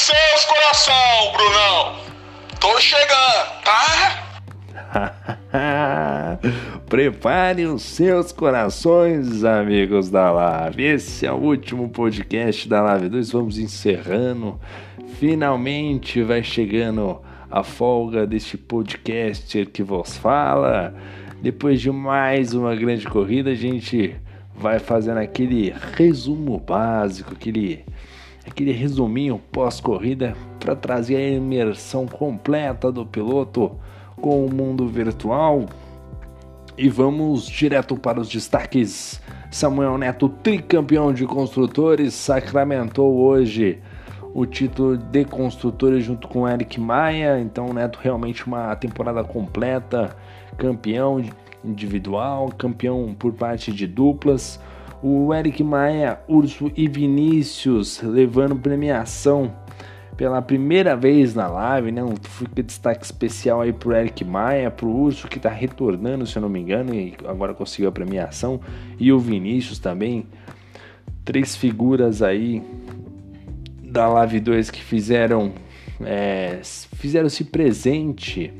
seus coração, Brunão. Tô chegando, tá? Prepare os seus corações, amigos da Live. Esse é o último podcast da Live 2. Vamos encerrando. Finalmente vai chegando a folga deste podcast que vos fala. Depois de mais uma grande corrida, a gente vai fazendo aquele resumo básico, aquele, aquele resuminho pós-corrida para trazer a imersão completa do piloto com o mundo virtual. E vamos direto para os destaques. Samuel Neto, tricampeão de construtores, sacramentou hoje o título de construtores junto com Eric Maia. Então, Neto realmente uma temporada completa, campeão individual, campeão por parte de duplas. O Eric Maia, Urso e Vinícius levando premiação pela primeira vez na live, né? Um destaque especial aí pro Eric Maia, pro Urso que tá retornando, se eu não me engano, e agora conseguiu a premiação, e o Vinícius também. Três figuras aí da Live 2 que fizeram é, fizeram-se presente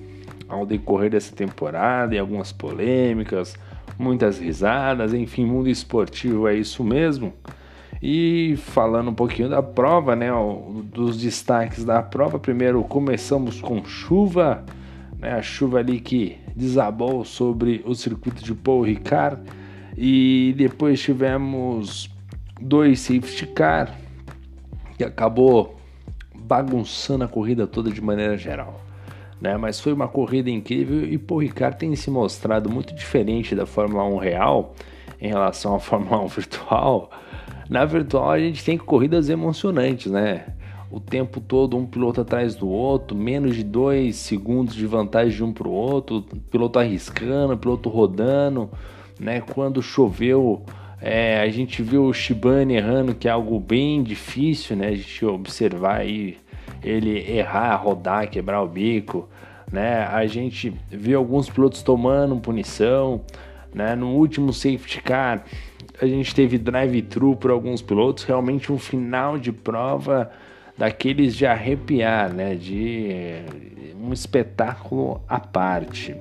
ao decorrer dessa temporada e algumas polêmicas, muitas risadas, enfim, mundo esportivo é isso mesmo. E falando um pouquinho da prova, né, dos destaques da prova, primeiro começamos com chuva, né, a chuva ali que desabou sobre o circuito de Paul Ricard e depois tivemos dois safety car que acabou bagunçando a corrida toda de maneira geral né? Mas foi uma corrida incrível e Paul Ricard tem se mostrado muito diferente da Fórmula 1 real em relação à Fórmula 1 virtual. Na virtual a gente tem corridas emocionantes, né? O tempo todo um piloto atrás do outro, menos de dois segundos de vantagem de um para o outro, piloto arriscando, piloto rodando, né? Quando choveu, é, a gente viu o Shibane errando, que é algo bem difícil, né? A gente observar aí ele errar, rodar, quebrar o bico, né? A gente viu alguns pilotos tomando punição, né? No último safety car, a gente teve drive-thru por alguns pilotos, realmente um final de prova daqueles de arrepiar, né? De um espetáculo à parte.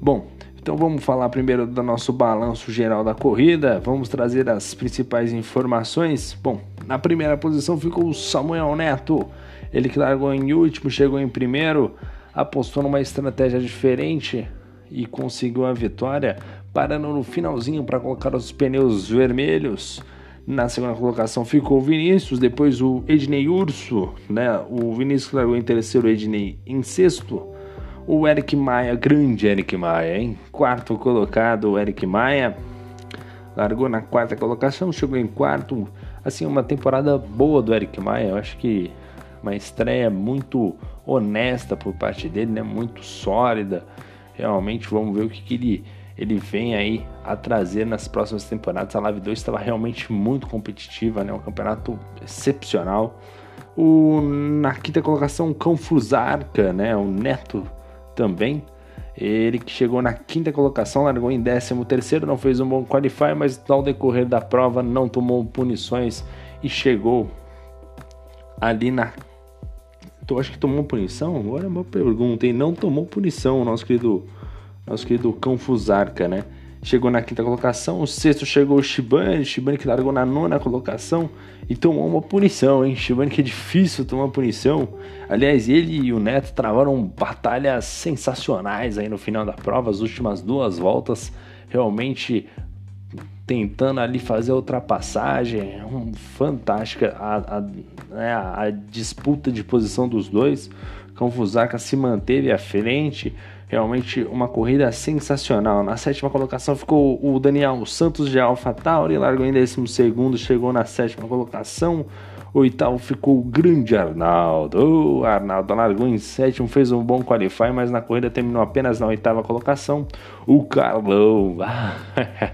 Bom, então vamos falar primeiro do nosso balanço geral da corrida, vamos trazer as principais informações. Bom, na primeira posição ficou o Samuel Neto. Ele que largou em último, chegou em primeiro, apostou numa estratégia diferente e conseguiu a vitória, parando no finalzinho para colocar os pneus vermelhos. Na segunda colocação ficou o Vinícius, depois o Ednei Urso, né? O Vinícius largou em terceiro, o Ednei em sexto. O Eric Maia, grande Eric Maia, hein? Quarto colocado, o Eric Maia. Largou na quarta colocação, chegou em quarto assim, uma temporada boa do Eric Maia. Eu acho que uma estreia muito honesta por parte dele, né? Muito sólida. Realmente vamos ver o que, que ele, ele vem aí a trazer nas próximas temporadas. A Live 2 estava realmente muito competitiva, né? Um campeonato excepcional. O, na quinta colocação, o Cão Fusarca, né? O Neto também ele que chegou na quinta colocação, largou em décimo terceiro, não fez um bom qualify, mas ao decorrer da prova não tomou punições e chegou ali na. Tu acha que tomou punição? Agora é uma pergunta, e não tomou punição, nosso querido, nosso querido Cão Fusarca, né? Chegou na quinta colocação. O sexto chegou o Shibane, Shibane que largou na nona colocação e tomou uma punição, hein? Shibane que é difícil tomar punição. Aliás, ele e o Neto travaram batalhas sensacionais aí no final da prova, as últimas duas voltas, realmente tentando ali fazer a ultrapassagem, um, fantástica a, a, né, a disputa de posição dos dois. Cão Fusaka se manteve à frente, Realmente uma corrida sensacional. Na sétima colocação ficou o Daniel Santos de AlphaTauri, largou em décimo segundo, chegou na sétima colocação. Oitavo ficou o grande Arnaldo. O Arnaldo largou em sétimo, fez um bom qualify, mas na corrida terminou apenas na oitava colocação. O Carlão,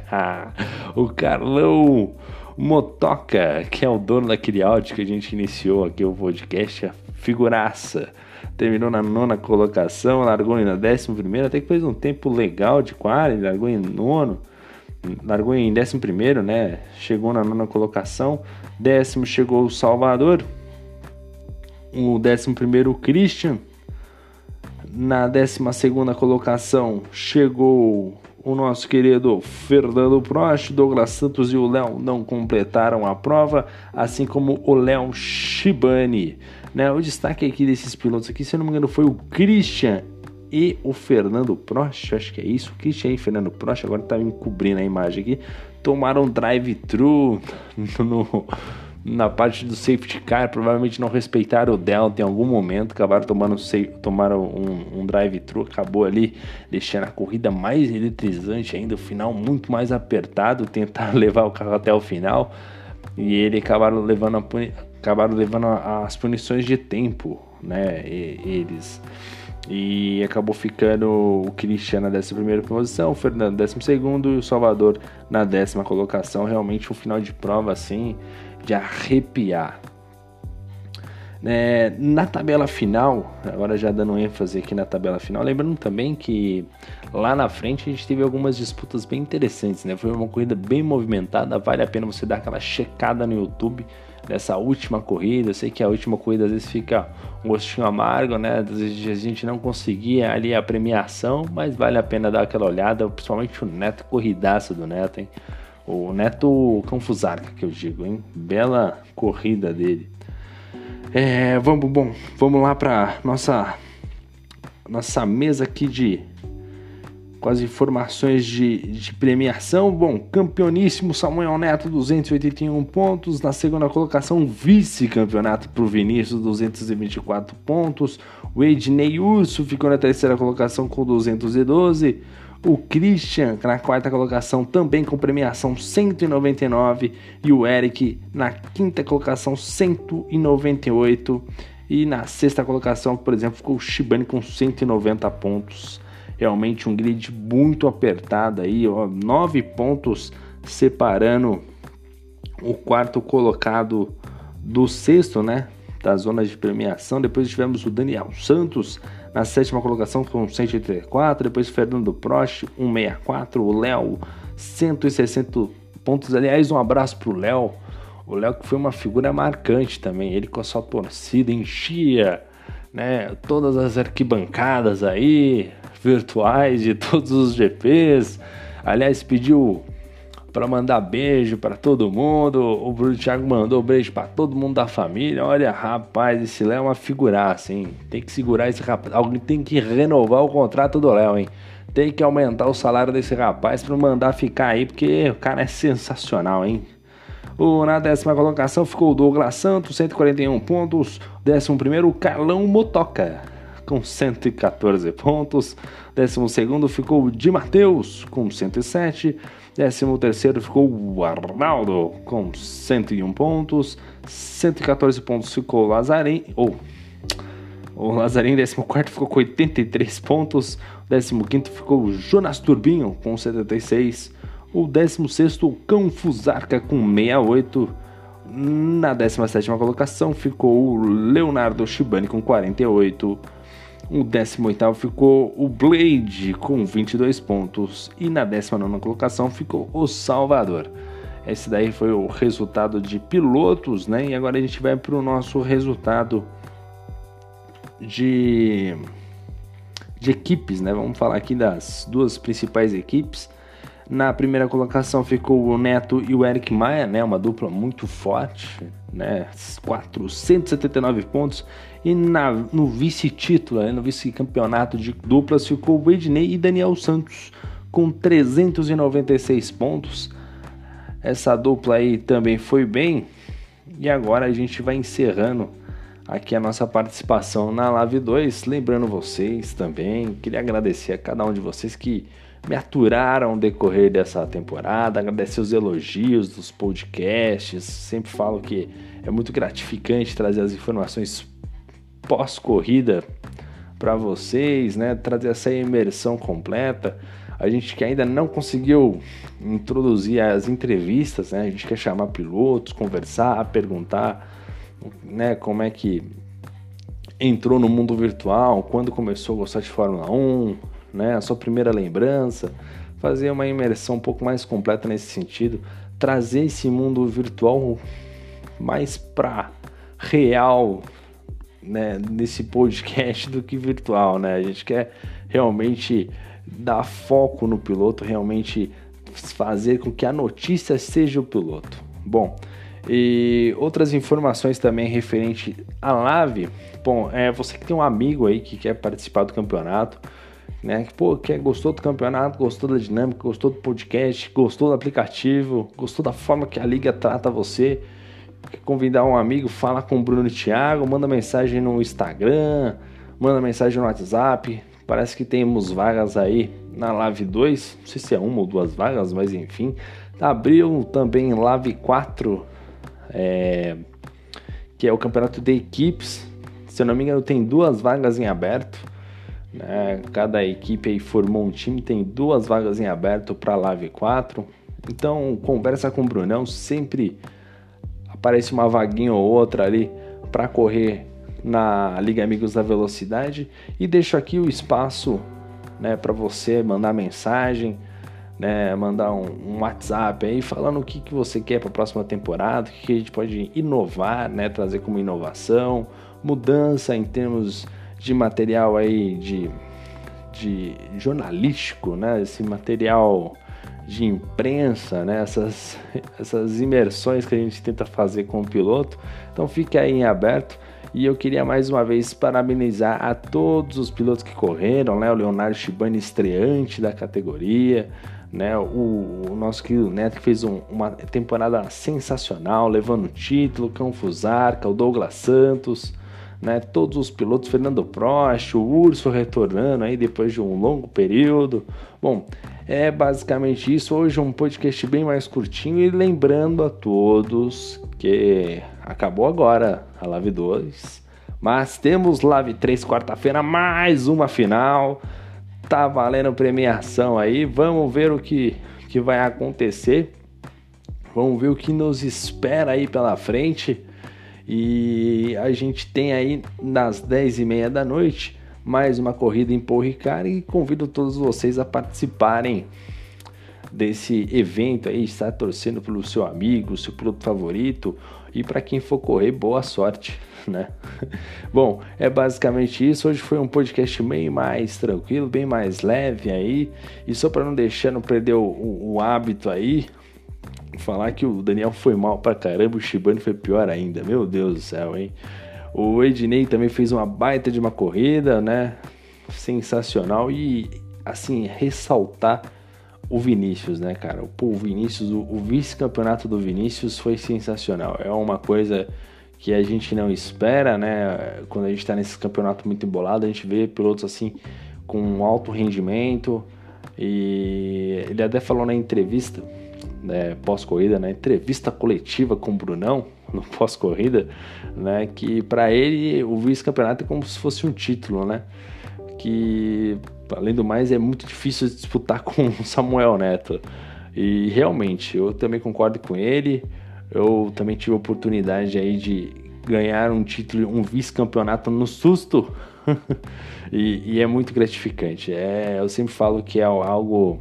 o Carlão Motoca, que é o dono daquele áudio que a gente iniciou aqui o podcast, a figuraça terminou na nona colocação, largou na décima primeira, até que fez um tempo legal de quali, largou em nono, largou em décimo primeiro, né? Chegou na nona colocação, décimo chegou o Salvador, o 11 o Christian. Na 12 colocação chegou o nosso querido Fernando Prost, Douglas Santos e o Léo não completaram a prova, assim como o Léo Shibani. Né? O destaque aqui desses pilotos aqui, se não me engano, foi o Christian e o Fernando Prost, acho que é isso, Christian e Fernando Prost, agora tá me cobrindo a imagem aqui, tomaram drive-thru no, na parte do safety car, provavelmente não respeitaram o delta em algum momento, acabaram tomando tomaram um, um drive-thru, acabou ali deixando a corrida mais eletrizante ainda, o final muito mais apertado, tentar levar o carro até o final e ele acabaram levando, a, acabaram levando as punições de tempo, né? E, eles e acabou ficando o Cristiano na 11 posição, o Fernando na 12 e o Salvador na décima colocação. Realmente um final de prova assim de arrepiar. É, na tabela final, agora já dando ênfase aqui na tabela final, lembrando também que lá na frente a gente teve algumas disputas bem interessantes, né? Foi uma corrida bem movimentada, vale a pena você dar aquela checada no YouTube dessa última corrida. Eu sei que a última corrida às vezes fica um gostinho amargo, né? Às vezes a gente não conseguia ali a premiação, mas vale a pena dar aquela olhada, principalmente o Neto, corridaço do Neto, hein? O Neto Confusarca, que eu digo, hein? Bela corrida dele. É, vamos, bom, vamos lá para nossa nossa mesa aqui de com as informações de, de premiação. Bom, campeoníssimo Samuel Neto, 281 pontos. Na segunda colocação, vice-campeonato para o Vinícius, 224 pontos. O Ednei Urso ficou na terceira colocação com 212. O Christian na quarta colocação também com premiação 199 e o Eric na quinta colocação 198 e na sexta colocação, por exemplo, ficou o Shibane com 190 pontos. Realmente um grid muito apertado aí, ó, nove pontos separando o quarto colocado do sexto, né? Da zona de premiação. Depois tivemos o Daniel Santos na sétima colocação com 184, depois Fernando Prost, 164, o Léo, 160 pontos. Aliás, um abraço pro Léo. O Léo que foi uma figura marcante também, ele com a sua torcida enchia, né, todas as arquibancadas aí, virtuais de todos os GPs. Aliás, pediu para mandar beijo para todo mundo. O Bruno Thiago mandou beijo para todo mundo da família. Olha, rapaz, esse Léo é uma figuraça, hein? Tem que segurar esse rapaz. Alguém tem que renovar o contrato do Léo, hein? Tem que aumentar o salário desse rapaz para mandar ficar aí, porque o cara é sensacional, hein? O, na décima colocação ficou o Douglas Santos, 141 pontos. Décimo primeiro, o Carlão Motoca, com 114 pontos. Décimo segundo ficou o Di Matheus, com 107. Décimo terceiro ficou o Arnaldo com 101 pontos. 114 pontos ficou o Lazarim. Ou oh, o Lazarim, 14 ficou com 83 pontos. 15 ficou o Jonas Turbinho com 76. O 16 o Cão Fusarca com 68. Na 17 colocação ficou o Leonardo Shibani com 48. O 18 ficou o Blade com 22 pontos e na 19 colocação ficou o Salvador. Esse daí foi o resultado de pilotos, né? E agora a gente vai para o nosso resultado de, de equipes, né? Vamos falar aqui das duas principais equipes. Na primeira colocação ficou o Neto e o Eric Maia, né? Uma dupla muito forte, né? 479 pontos. E na, no vice-título, né? no vice-campeonato de duplas, ficou o Ednei e Daniel Santos com 396 pontos. Essa dupla aí também foi bem. E agora a gente vai encerrando aqui a nossa participação na Live 2. Lembrando vocês também, queria agradecer a cada um de vocês que me aturaram ao decorrer dessa temporada, agradecer os elogios dos podcasts. Sempre falo que é muito gratificante trazer as informações pós-corrida para vocês, né? Trazer essa imersão completa. A gente que ainda não conseguiu introduzir as entrevistas, né? A gente quer chamar pilotos, conversar, perguntar, né? Como é que entrou no mundo virtual, quando começou a gostar de Fórmula 1, né? A sua primeira lembrança, fazer uma imersão um pouco mais completa nesse sentido, trazer esse mundo virtual mais para real né, nesse podcast do que virtual, né? A gente quer realmente dar foco no piloto, realmente fazer com que a notícia seja o piloto. Bom, e outras informações também referente à Lave. Bom, é você que tem um amigo aí que quer participar do campeonato, né? Que pô, quer, gostou do campeonato, gostou da dinâmica, gostou do podcast, gostou do aplicativo, gostou da forma que a liga trata você. Quer convidar um amigo, fala com o Bruno e Thiago, manda mensagem no Instagram, manda mensagem no WhatsApp. Parece que temos vagas aí na Live 2, não sei se é uma ou duas vagas, mas enfim. Abriu também Live 4, é, que é o campeonato de equipes. Se eu não me engano, tem duas vagas em aberto. Né? Cada equipe formou um time, tem duas vagas em aberto para Live 4. Então, conversa com o Brunão, sempre aparece uma vaguinha ou outra ali para correr na Liga Amigos da Velocidade e deixo aqui o espaço né, para você mandar mensagem, né, mandar um, um, WhatsApp aí falando o que, que você quer para a próxima temporada, o que, que a gente pode inovar, né, trazer como inovação, mudança em termos de material aí de, de jornalístico, né, esse material de imprensa, né, essas, essas imersões que a gente tenta fazer com o piloto. Então fique aí em aberto. E eu queria mais uma vez parabenizar a todos os pilotos que correram, né? O Leonardo Shibani, estreante da categoria, né? O, o nosso querido Neto que fez um, uma temporada sensacional, levando o título, Cão Fusarca, o Douglas Santos, né? Todos os pilotos, Fernando Prost, o Urso retornando aí depois de um longo período. Bom, é basicamente isso. Hoje um podcast bem mais curtinho e lembrando a todos que acabou agora a Live 2, mas temos Live 3 quarta-feira, mais uma final. Tá valendo premiação aí. Vamos ver o que, que vai acontecer. Vamos ver o que nos espera aí pela frente. E a gente tem aí nas 10 e meia da noite mais uma corrida em Paul e convido todos vocês a participarem desse evento aí, estar torcendo pelo seu amigo, seu piloto favorito e para quem for correr, boa sorte, né? Bom, é basicamente isso. Hoje foi um podcast bem mais tranquilo, bem mais leve aí. E só para não deixar, não perder o, o, o, hábito aí, falar que o Daniel foi mal pra caramba, o Shibane foi pior ainda. Meu Deus do céu, hein? O Ednei também fez uma baita de uma corrida, né? Sensacional e assim ressaltar o Vinícius, né, cara? Pô, o Vinícius, o, vice-campeonato do Vinícius foi sensacional. É uma coisa que a gente não espera, né? Quando a gente tá nesse campeonato muito embolado, a gente vê pilotos assim com alto rendimento. E ele até falou na entrevista, né, pós-corrida, na né, entrevista coletiva com o Brunão, no pós-corrida, né, que para ele o vice-campeonato é como se fosse um título, né? Que além do mais, é muito difícil disputar com o Samuel Neto. E realmente, eu também concordo com ele. Eu também tive a oportunidade aí de ganhar um título, um vice-campeonato no susto. e, e, é muito gratificante. É, eu sempre falo que é algo,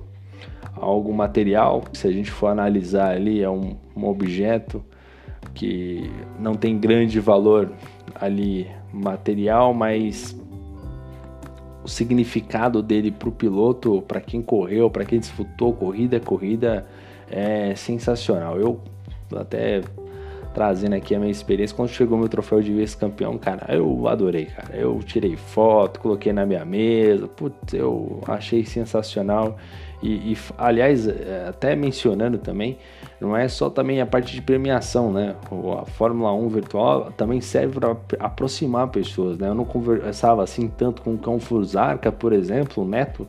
algo material. Se a gente for analisar ali, é um, um objeto que não tem grande valor ali material, mas o significado dele para o piloto, para quem correu, para quem disputou corrida, corrida é sensacional. Eu até trazendo aqui a minha experiência, quando chegou meu troféu de vice-campeão, cara, eu adorei, cara. Eu tirei foto, coloquei na minha mesa, putz, eu achei sensacional. E, e, aliás, é, até mencionando também, não é só também a parte de premiação, né? A Fórmula 1 virtual também serve para aproximar pessoas, né? Eu não conversava assim tanto com o Cão Fusarca, por exemplo, o Neto,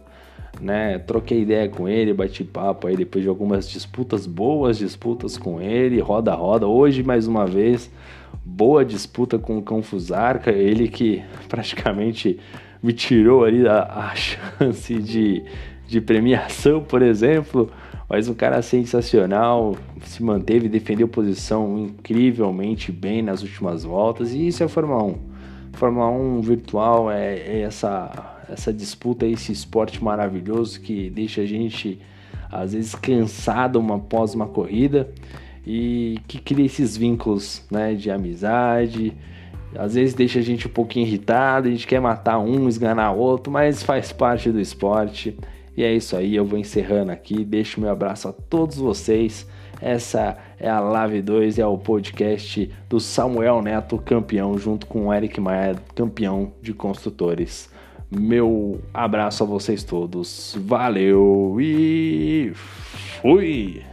né? Troquei ideia com ele, bati papo aí depois de algumas disputas, boas disputas com ele, roda roda. Hoje, mais uma vez, boa disputa com o Cão Fusarca, ele que praticamente me tirou ali a, a chance de de premiação, por exemplo, mas um cara sensacional, se manteve, defendeu posição incrivelmente bem nas últimas voltas, e isso é Fórmula 1. Fórmula 1 virtual é, é essa, essa disputa, esse esporte maravilhoso que deixa a gente às vezes cansado uma, após uma corrida e que cria esses vínculos né, de amizade, Às vezes deixa a gente um pouquinho irritado, a gente quer matar um, esganar outro, mas faz parte do esporte. E é isso aí, eu vou encerrando aqui. Deixo meu abraço a todos vocês. Essa é a Live 2, é o podcast do Samuel Neto, campeão, junto com o Eric Maia, campeão de construtores. Meu abraço a vocês todos. Valeu e fui!